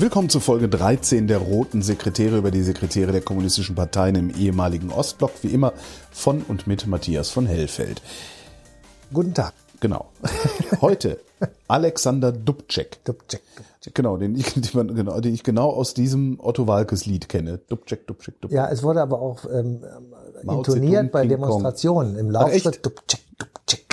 Willkommen zu Folge 13 der Roten Sekretäre über die Sekretäre der kommunistischen Parteien im ehemaligen Ostblock, wie immer von und mit Matthias von Hellfeld. Guten Tag. Genau. Heute Alexander Dubček. Dubček, Dubček. Genau, den ich, den, genau, den ich genau aus diesem Otto Walkes Lied kenne. Dubček, Dubček, Dubček. Ja, es wurde aber auch ähm, intoniert bei Demonstrationen im? Laufschritt. Dubček, Dubček.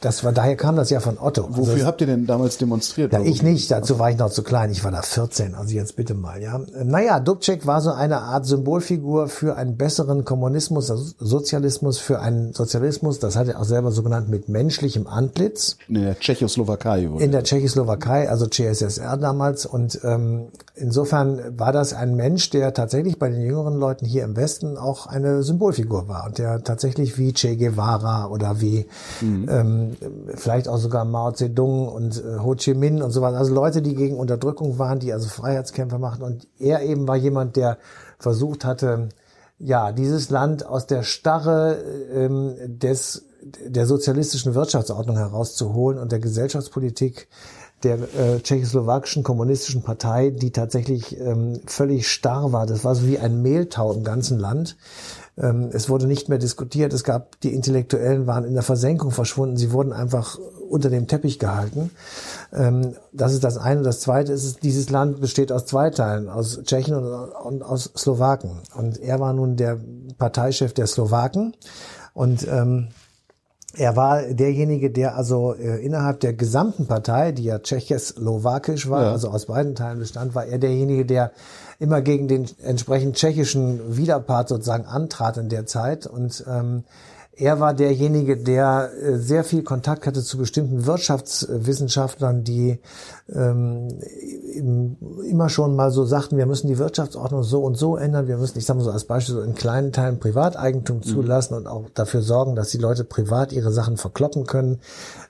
Das war, daher kam das ja von Otto. Wofür also, habt ihr denn damals demonstriert? ja, ich nicht, dazu war ich noch zu klein. Ich war da 14, also jetzt bitte mal, ja. Naja, Dubček war so eine Art Symbolfigur für einen besseren Kommunismus, also Sozialismus, für einen Sozialismus, das hat er auch selber so genannt, mit menschlichem Antlitz. In der Tschechoslowakei wurde. in der Tschechoslowakei, also CSSR damals. Und ähm, insofern war das ein Mensch, der tatsächlich bei den jüngeren Leuten hier im Westen auch eine Symbolfigur war und der tatsächlich wie Che Guevara oder wie ähm, vielleicht auch sogar Mao Zedong und äh, Ho Chi Minh und so was. Also Leute, die gegen Unterdrückung waren, die also Freiheitskämpfer machten. Und er eben war jemand, der versucht hatte, ja, dieses Land aus der Starre ähm, des der sozialistischen Wirtschaftsordnung herauszuholen und der Gesellschaftspolitik der äh, tschechoslowakischen kommunistischen Partei, die tatsächlich ähm, völlig starr war. Das war so wie ein Mehltau im ganzen Land. Ähm, es wurde nicht mehr diskutiert. Es gab, die Intellektuellen waren in der Versenkung verschwunden. Sie wurden einfach unter dem Teppich gehalten. Ähm, das ist das eine. Das zweite ist, dieses Land besteht aus zwei Teilen, aus Tschechen und, aus Slowaken. Und er war nun der Parteichef der Slowaken. Und ähm, er war derjenige, der also äh, innerhalb der gesamten Partei, die ja tschechoslowakisch war, Ja. also aus beiden Teilen bestand, war er derjenige, der immer gegen den entsprechend tschechischen Widerpart sozusagen antrat in der Zeit. Und ähm, er war derjenige, der äh, sehr viel Kontakt hatte zu bestimmten Wirtschaftswissenschaftlern, die ähm, im- immer schon mal so sagten, wir müssen die Wirtschaftsordnung so und so ändern, wir müssen, ich sage mal so als Beispiel, so in kleinen Teilen Privateigentum zulassen und auch dafür sorgen, dass die Leute privat ihre Sachen verkloppen können,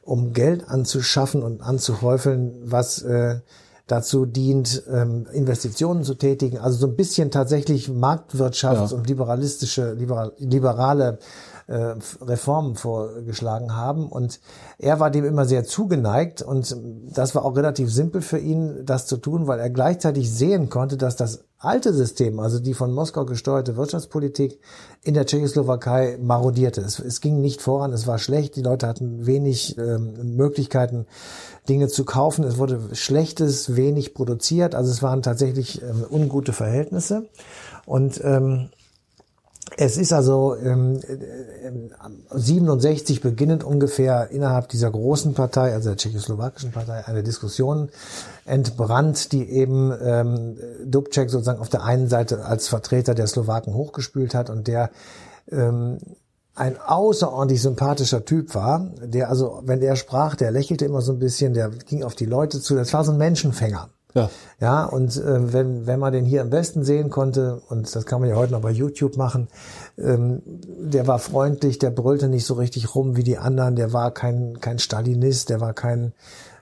um Geld anzuschaffen und anzuhäufeln, was äh, dazu dient, ähm, Investitionen zu tätigen. Also so ein bisschen tatsächlich Marktwirtschafts- Ja. und liberalistische, liberal, liberale äh, Reformen vorgeschlagen haben. Und er war dem immer sehr zugeneigt und das war auch relativ simpel für ihn, das zu tun, weil er gleichzeitig sehen konnte, dass das alte System, also die von Moskau gesteuerte Wirtschaftspolitik in der Tschechoslowakei marodierte. Es, es ging nicht voran, es war schlecht, die Leute hatten wenig ähm, Möglichkeiten, Dinge zu kaufen. Es wurde Schlechtes, wenig produziert, also es waren tatsächlich ähm, ungute Verhältnisse. Und ähm, es ist also ähm, äh, 67 beginnend ungefähr innerhalb dieser großen Partei, also der tschechoslowakischen Partei, eine Diskussion entbrannt, die eben ähm, Dubček sozusagen auf der einen Seite als Vertreter der Slowaken hochgespült hat und der ähm, ein außerordentlich sympathischer Typ war, der also, wenn er sprach, der lächelte immer so ein bisschen, der ging auf die Leute zu, das war so ein Menschenfänger. Ja. Ja, und äh, wenn, wenn man den hier im Westen sehen konnte, und das kann man ja heute noch bei YouTube machen, ähm, der war freundlich, der brüllte nicht so richtig rum wie die anderen, der war kein, kein Stalinist, der war kein,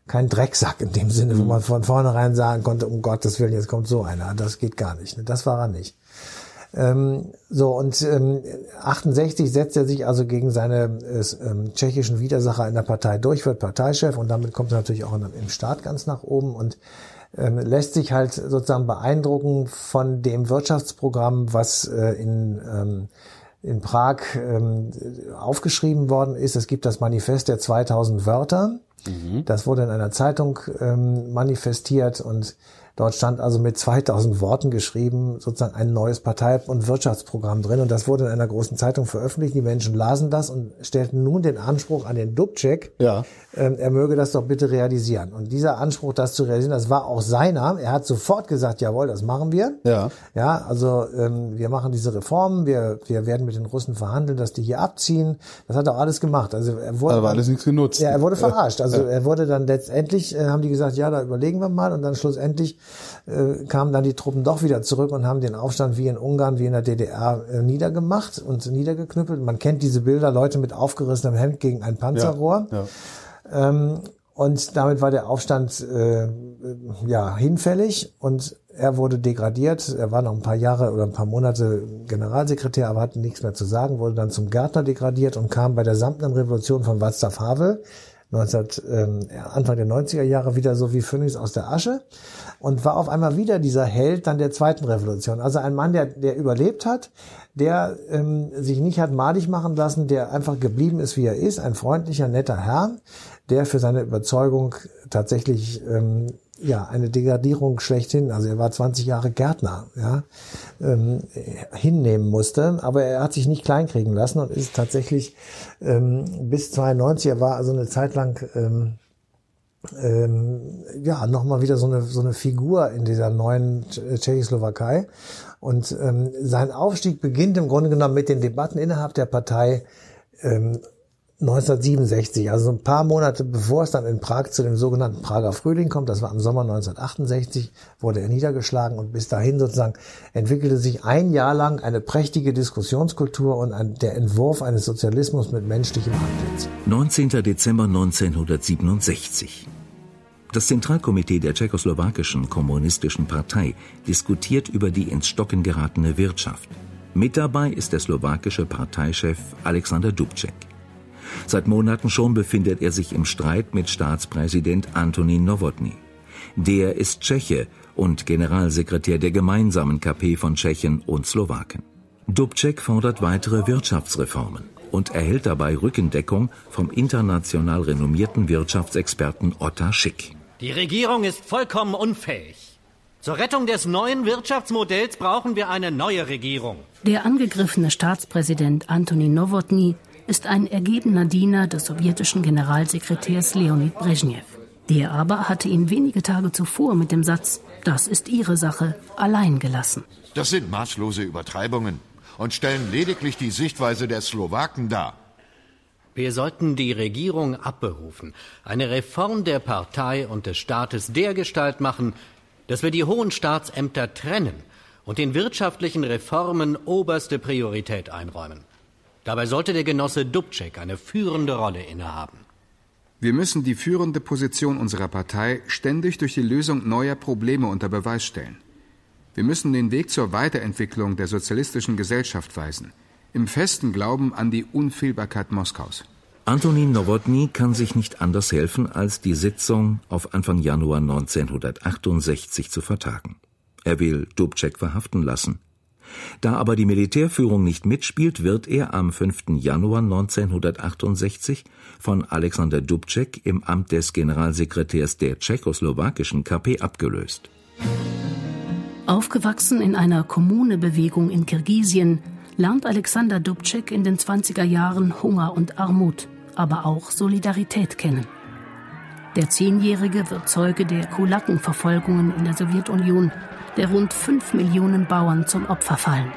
kein Drecksack in dem Sinne, wo man von vornherein sagen konnte, um Gottes Willen, jetzt kommt so einer, das geht gar nicht. Ne? Das war er nicht. Ähm, so, und ähm, 68 setzt er sich also gegen seine äh, ähm, tschechischen Widersacher in der Partei durch, wird Parteichef und damit kommt er natürlich auch in, im Staat ganz nach oben und lässt sich halt sozusagen beeindrucken von dem Wirtschaftsprogramm, was äh, in, ähm, in Prag ähm, aufgeschrieben worden ist. Es gibt das Manifest der 2000 Wörter. Das wurde in einer Zeitung ähm, manifestiert und dort stand also mit 2000 Worten geschrieben sozusagen ein neues Partei- und Wirtschaftsprogramm drin und das wurde in einer großen Zeitung veröffentlicht. Die Menschen lasen das und stellten nun den Anspruch an den Dubček, Ja. ähm, er möge das doch bitte realisieren. Und dieser Anspruch, das zu realisieren, das war auch seiner. Er hat sofort gesagt, jawohl, das machen wir. Ja. Ja, also ähm, wir machen diese Reformen, wir, wir werden mit den Russen verhandeln, dass die hier abziehen. Das hat er auch alles gemacht. Also er wurde, Aber alles nichts genutzt. ja, er wurde verarscht. Also er wurde dann letztendlich, äh, haben die gesagt, ja, da überlegen wir mal und dann schlussendlich äh, kamen dann die Truppen doch wieder zurück und haben den Aufstand wie in Ungarn, wie in der DDR äh, niedergemacht und niedergeknüppelt. Man kennt diese Bilder, Leute mit aufgerissenem Hemd gegen ein Panzerrohr. Ja, ja. Ähm, und damit war der Aufstand äh, ja hinfällig und er wurde degradiert. Er war noch ein paar Jahre oder ein paar Monate Generalsekretär, aber hatte nichts mehr zu sagen, wurde dann zum Gärtner degradiert und kam bei der samtenen Revolution von Václav Havel 19, ähm, Anfang der 90er Jahre wieder so wie Phönix aus der Asche und war auf einmal wieder dieser Held dann der zweiten Revolution. Also ein Mann, der, der überlebt hat, der ähm, sich nicht hat madig machen lassen, der einfach geblieben ist, wie er ist, ein freundlicher, netter Herr, der für seine Überzeugung tatsächlich ähm, ja eine Degradierung schlechthin, also er war 20 Jahre Gärtner, ja, ähm, hinnehmen musste, aber er hat sich nicht kleinkriegen lassen und ist tatsächlich ähm, bis 92, er war also eine Zeit lang ähm, ähm, ja nochmal wieder so eine so eine Figur in dieser neuen Tschechoslowakei. Und ähm, sein Aufstieg beginnt im Grunde genommen mit den Debatten innerhalb der Partei ähm, 1967, also ein paar Monate bevor es dann in Prag zu dem sogenannten Prager Frühling kommt, das war im Sommer 1968, wurde er niedergeschlagen und bis dahin sozusagen entwickelte sich ein Jahr lang eine prächtige Diskussionskultur und ein, der Entwurf eines Sozialismus mit menschlichem Antlitz. 19. Dezember 1967. Das Zentralkomitee der tschechoslowakischen kommunistischen Partei diskutiert über die ins Stocken geratene Wirtschaft. Mit dabei ist der slowakische Parteichef Alexander Dubček. Seit Monaten schon befindet er sich im Streit mit Staatspräsident Antonin Nowotny. Der ist Tscheche und Generalsekretär der gemeinsamen KP von Tschechen und Slowaken. Dubček fordert weitere Wirtschaftsreformen und erhält dabei Rückendeckung vom international renommierten Wirtschaftsexperten Otta Schick. Die Regierung ist vollkommen unfähig. Zur Rettung des neuen Wirtschaftsmodells brauchen wir eine neue Regierung. Der angegriffene Staatspräsident Antonin Nowotny ist ein ergebener Diener des sowjetischen Generalsekretärs Leonid Brezhnev. Der aber hatte ihn wenige Tage zuvor mit dem Satz, das ist Ihre Sache, allein gelassen. Das sind maßlose Übertreibungen und stellen lediglich die Sichtweise der Slowaken dar. Wir sollten die Regierung abberufen, eine Reform der Partei und des Staates dergestalt machen, dass wir die hohen Staatsämter trennen und den wirtschaftlichen Reformen oberste Priorität einräumen. Dabei sollte der Genosse Dubček eine führende Rolle innehaben. Wir müssen die führende Position unserer Partei ständig durch die Lösung neuer Probleme unter Beweis stellen. Wir müssen den Weg zur Weiterentwicklung der sozialistischen Gesellschaft weisen, im festen Glauben an die Unfehlbarkeit Moskaus. Antonin Nowotny kann sich nicht anders helfen, als die Sitzung auf Anfang Januar 1968 zu vertagen. Er will Dubček verhaften lassen. Da aber die Militärführung nicht mitspielt, wird er am 5. Januar 1968 von Alexander Dubček im Amt des Generalsekretärs der tschechoslowakischen KP abgelöst. Aufgewachsen in einer Kommunebewegung in Kirgisien, lernt Alexander Dubček in den 20er Jahren Hunger und Armut, aber auch Solidarität kennen. Der Zehnjährige wird Zeuge der Kulakenverfolgungen in der Sowjetunion der rund fünf Millionen Bauern zum Opfer fallen.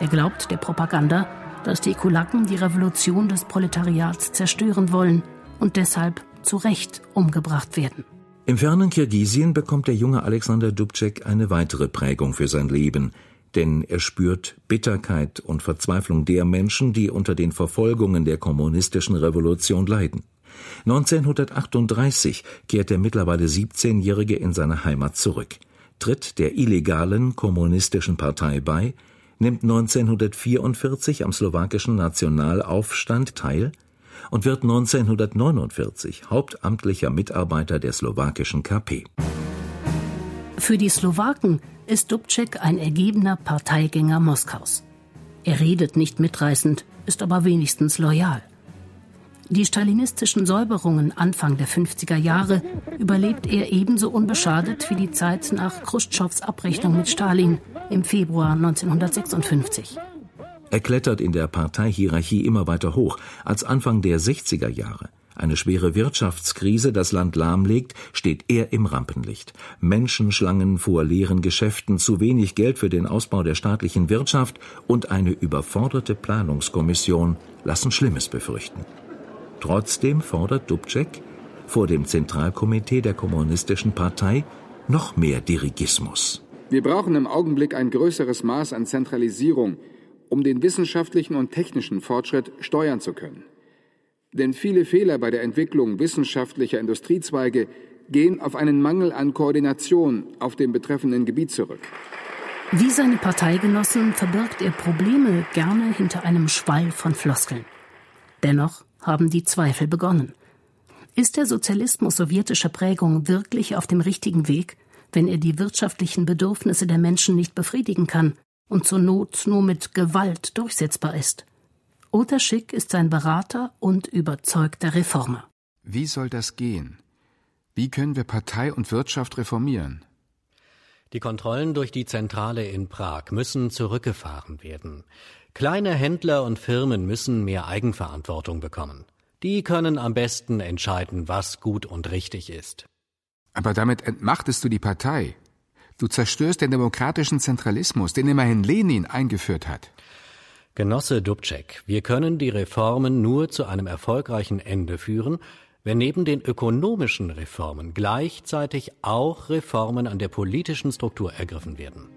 Er glaubt der Propaganda, dass die Kulaken die Revolution des Proletariats zerstören wollen und deshalb zu Recht umgebracht werden. Im fernen Kirgisien bekommt der junge Alexander Dubček eine weitere Prägung für sein Leben, denn er spürt Bitterkeit und Verzweiflung der Menschen, die unter den Verfolgungen der kommunistischen Revolution leiden. 1938 kehrt der mittlerweile 17-Jährige in seine Heimat zurück tritt der illegalen kommunistischen Partei bei, nimmt 1944 am slowakischen Nationalaufstand teil und wird 1949 hauptamtlicher Mitarbeiter der slowakischen KP. Für die Slowaken ist Dubček ein ergebener Parteigänger Moskaus. Er redet nicht mitreißend, ist aber wenigstens loyal. Die stalinistischen Säuberungen Anfang der 50er Jahre überlebt er ebenso unbeschadet wie die Zeit nach Khrushchevs Abrechnung mit Stalin im Februar 1956. Er klettert in der Parteihierarchie immer weiter hoch. Als Anfang der 60er Jahre eine schwere Wirtschaftskrise das Land lahmlegt, steht er im Rampenlicht. Menschenschlangen vor leeren Geschäften, zu wenig Geld für den Ausbau der staatlichen Wirtschaft und eine überforderte Planungskommission lassen Schlimmes befürchten. Trotzdem fordert Dubček vor dem Zentralkomitee der Kommunistischen Partei noch mehr Dirigismus. Wir brauchen im Augenblick ein größeres Maß an Zentralisierung, um den wissenschaftlichen und technischen Fortschritt steuern zu können. Denn viele Fehler bei der Entwicklung wissenschaftlicher Industriezweige gehen auf einen Mangel an Koordination auf dem betreffenden Gebiet zurück. Wie seine Parteigenossen verbirgt er Probleme gerne hinter einem Schwall von Floskeln. Dennoch haben die Zweifel begonnen. Ist der Sozialismus sowjetischer Prägung wirklich auf dem richtigen Weg, wenn er die wirtschaftlichen Bedürfnisse der Menschen nicht befriedigen kann und zur Not nur mit Gewalt durchsetzbar ist? Oter Schick ist sein Berater und überzeugter Reformer. Wie soll das gehen? Wie können wir Partei und Wirtschaft reformieren? Die Kontrollen durch die Zentrale in Prag müssen zurückgefahren werden. Kleine Händler und Firmen müssen mehr Eigenverantwortung bekommen. Die können am besten entscheiden, was gut und richtig ist. Aber damit entmachtest du die Partei. Du zerstörst den demokratischen Zentralismus, den immerhin Lenin eingeführt hat. Genosse Dubček, wir können die Reformen nur zu einem erfolgreichen Ende führen, wenn neben den ökonomischen Reformen gleichzeitig auch Reformen an der politischen Struktur ergriffen werden.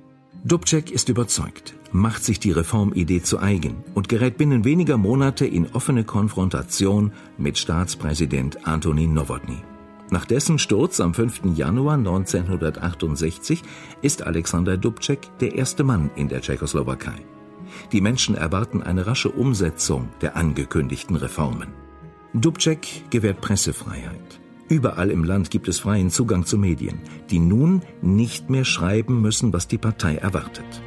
Dubček ist überzeugt, macht sich die Reformidee zu eigen und gerät binnen weniger Monate in offene Konfrontation mit Staatspräsident Antonin Nowotny. Nach dessen Sturz am 5. Januar 1968 ist Alexander Dubček der erste Mann in der Tschechoslowakei. Die Menschen erwarten eine rasche Umsetzung der angekündigten Reformen. Dubček gewährt Pressefreiheit. Überall im Land gibt es freien Zugang zu Medien, die nun nicht mehr schreiben müssen, was die Partei erwartet.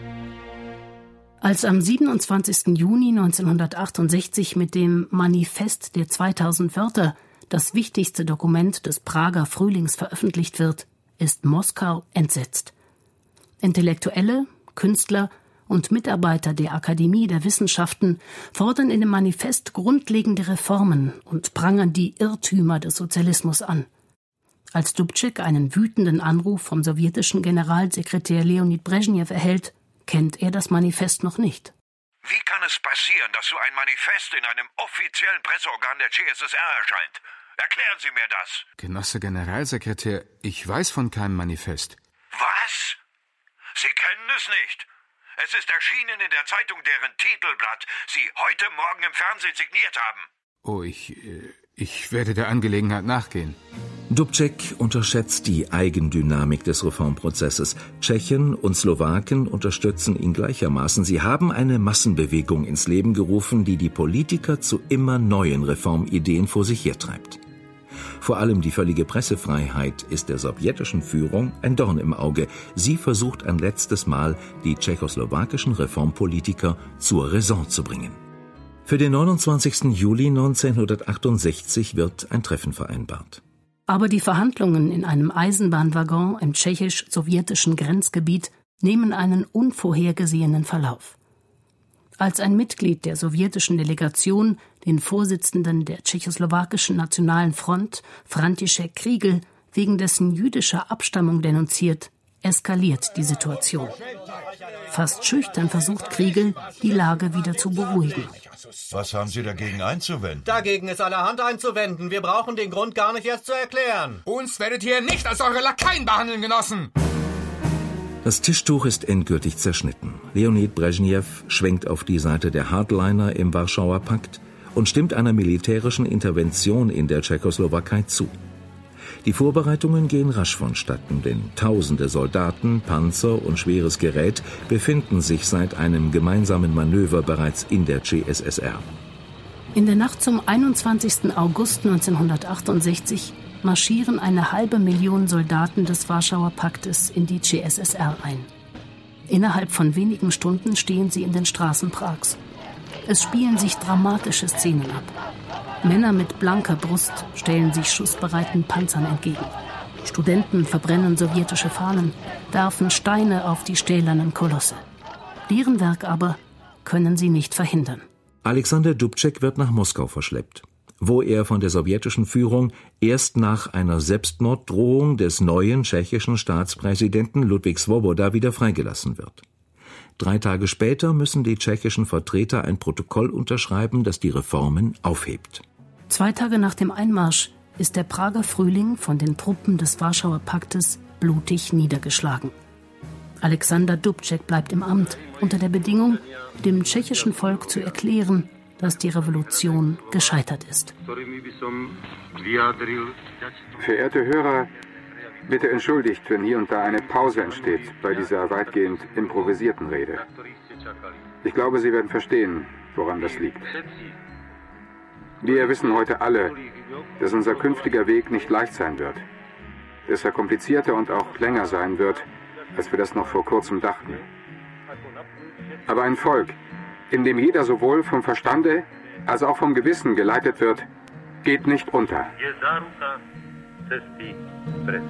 Als am 27. Juni 1968 mit dem Manifest der 2000 Wörter das wichtigste Dokument des Prager Frühlings veröffentlicht wird, ist Moskau entsetzt. Intellektuelle, Künstler und Mitarbeiter der Akademie der Wissenschaften fordern in dem Manifest grundlegende Reformen und prangern die Irrtümer des Sozialismus an. Als Dubček einen wütenden Anruf vom sowjetischen Generalsekretär Leonid Brezhnev erhält, kennt er das Manifest noch nicht. Wie kann es passieren, dass so ein Manifest in einem offiziellen Presseorgan der CSSR erscheint? Erklären Sie mir das. Genosse Generalsekretär, ich weiß von keinem Manifest. Was? Sie kennen es nicht? Es ist erschienen in der Zeitung, deren Titelblatt Sie heute Morgen im Fernsehen signiert haben. Oh, ich. Äh, ich werde der Angelegenheit nachgehen. Dubček unterschätzt die Eigendynamik des Reformprozesses. Tschechen und Slowaken unterstützen ihn gleichermaßen. Sie haben eine Massenbewegung ins Leben gerufen, die die Politiker zu immer neuen Reformideen vor sich hertreibt. Vor allem die völlige Pressefreiheit ist der sowjetischen Führung ein Dorn im Auge. Sie versucht ein letztes Mal, die tschechoslowakischen Reformpolitiker zur Raison zu bringen. Für den 29. Juli 1968 wird ein Treffen vereinbart. Aber die Verhandlungen in einem Eisenbahnwaggon im tschechisch-sowjetischen Grenzgebiet nehmen einen unvorhergesehenen Verlauf als ein Mitglied der sowjetischen Delegation den Vorsitzenden der tschechoslowakischen Nationalen Front, František Kriegel, wegen dessen jüdischer Abstammung denunziert, eskaliert die Situation. Fast schüchtern versucht Kriegel, die Lage wieder zu beruhigen. Was haben Sie dagegen einzuwenden? Dagegen ist allerhand einzuwenden. Wir brauchen den Grund gar nicht erst zu erklären. Uns werdet ihr nicht als eure Lakaien behandeln, Genossen! Das Tischtuch ist endgültig zerschnitten. Leonid Brezhnev schwenkt auf die Seite der Hardliner im Warschauer Pakt und stimmt einer militärischen Intervention in der Tschechoslowakei zu. Die Vorbereitungen gehen rasch vonstatten, denn tausende Soldaten, Panzer und schweres Gerät befinden sich seit einem gemeinsamen Manöver bereits in der CSSR. In der Nacht zum 21. August 1968 marschieren eine halbe Million Soldaten des Warschauer Paktes in die CSSR ein. Innerhalb von wenigen Stunden stehen sie in den Straßen Prags. Es spielen sich dramatische Szenen ab. Männer mit blanker Brust stellen sich schussbereiten Panzern entgegen. Studenten verbrennen sowjetische Fahnen, werfen Steine auf die stählernen Kolosse. Deren Werk aber können sie nicht verhindern. Alexander Dubček wird nach Moskau verschleppt wo er von der sowjetischen Führung erst nach einer Selbstmorddrohung des neuen tschechischen Staatspräsidenten Ludwig Svoboda wieder freigelassen wird. Drei Tage später müssen die tschechischen Vertreter ein Protokoll unterschreiben, das die Reformen aufhebt. Zwei Tage nach dem Einmarsch ist der Prager Frühling von den Truppen des Warschauer Paktes blutig niedergeschlagen. Alexander Dubček bleibt im Amt unter der Bedingung, dem tschechischen Volk zu erklären, dass die Revolution gescheitert ist. Verehrte Hörer, bitte entschuldigt, wenn hier und da eine Pause entsteht bei dieser weitgehend improvisierten Rede. Ich glaube, Sie werden verstehen, woran das liegt. Wir wissen heute alle, dass unser künftiger Weg nicht leicht sein wird, dass er komplizierter und auch länger sein wird, als wir das noch vor kurzem dachten. Aber ein Volk, in dem jeder sowohl vom Verstande als auch vom Gewissen geleitet wird, geht nicht unter. Wer redet,